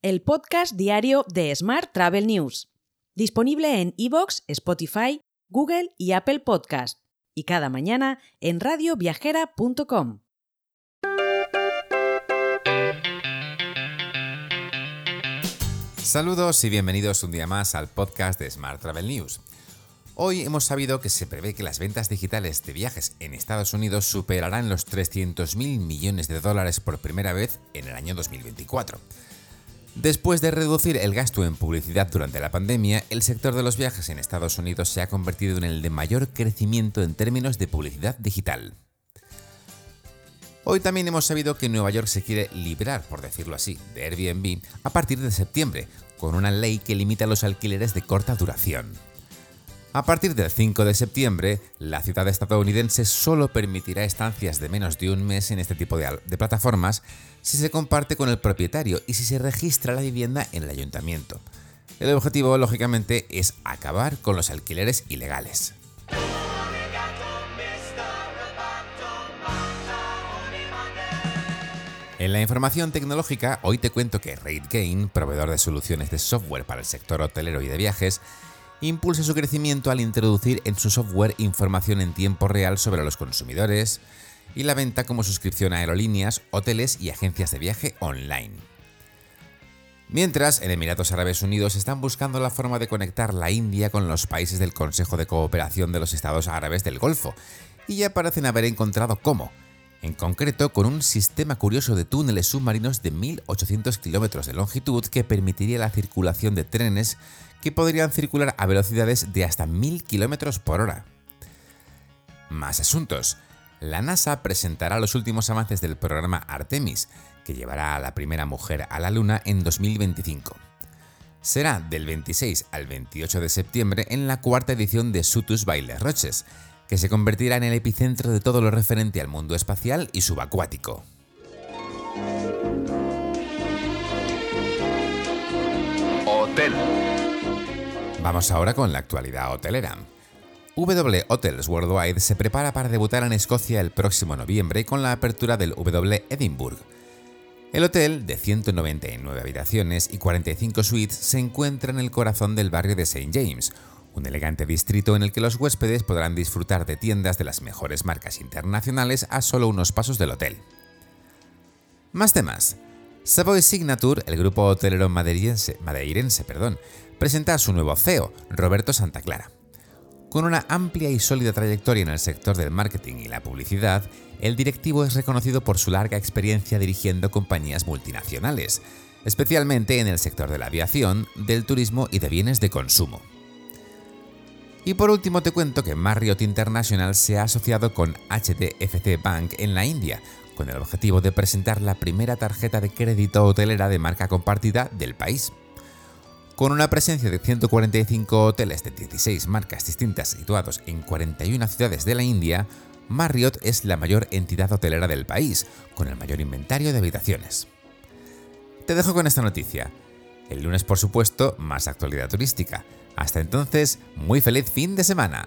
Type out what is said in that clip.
el podcast diario de Smart Travel News, disponible en iVoox, Spotify, Google y Apple Podcast, y cada mañana en radioviajera.com. Saludos y bienvenidos un día más al podcast de Smart Travel News. Hoy hemos sabido que se prevé que las ventas digitales de viajes en Estados Unidos superarán los 300.000 millones de dólares por primera vez en el año 2024. Después de reducir el gasto en publicidad durante la pandemia, el sector de los viajes en Estados Unidos se ha convertido en el de mayor crecimiento en términos de publicidad digital. Hoy también hemos sabido que Nueva York se quiere liberar, por decirlo así, de Airbnb a partir de septiembre, con una ley que limita los alquileres de corta duración. A partir del 5 de septiembre, la ciudad estadounidense solo permitirá estancias de menos de un mes en este tipo de, plataformas si se comparte con el propietario y si se registra la vivienda en el ayuntamiento. El objetivo, lógicamente, es acabar con los alquileres ilegales. En la información tecnológica, hoy te cuento que RateGain, proveedor de soluciones de software para el sector hotelero y de viajes, impulsa su crecimiento al introducir en su software información en tiempo real sobre los consumidores y la venta como suscripción a aerolíneas, hoteles y agencias de viaje online. Mientras, en Emiratos Árabes Unidos están buscando la forma de conectar la India con los países del Consejo de Cooperación de los Estados Árabes del Golfo, y ya parecen haber encontrado cómo, en concreto con un sistema curioso de túneles submarinos de 1.800 kilómetros de longitud que permitiría la circulación de trenes que podrían circular a velocidades de hasta 1000 km por hora. Más asuntos. La NASA presentará los últimos avances del programa Artemis, que llevará a la primera mujer a la Luna en 2025. Será del 26 al 28 de septiembre en la cuarta edición de Sutus Bailes Roches, que se convertirá en el epicentro de todo lo referente al mundo espacial y subacuático. Hotel. Vamos ahora con la actualidad hotelera. W Hotels Worldwide se prepara para debutar en Escocia el próximo noviembre con la apertura del W Edinburgh. El hotel, de 199 habitaciones y 45 suites, se encuentra en el corazón del barrio de St. James, un elegante distrito en el que los huéspedes podrán disfrutar de tiendas de las mejores marcas internacionales a solo unos pasos del hotel. Más temas. Savoy Signature, el grupo hotelero madeirense, perdón, presenta a su nuevo CEO, Roberto Santa Clara. Con una amplia y sólida trayectoria en el sector del marketing y la publicidad, el directivo es reconocido por su larga experiencia dirigiendo compañías multinacionales, especialmente en el sector de la aviación, del turismo y de bienes de consumo. Y por último te cuento que Marriott International se ha asociado con HDFC Bank en la India, con el objetivo de presentar la primera tarjeta de crédito hotelera de marca compartida del país. Con una presencia de 145 hoteles de 16 marcas distintas situados en 41 ciudades de la India, Marriott es la mayor entidad hotelera del país, con el mayor inventario de habitaciones. Te dejo con esta noticia. El lunes, por supuesto, más actualidad turística. Hasta entonces, muy feliz fin de semana.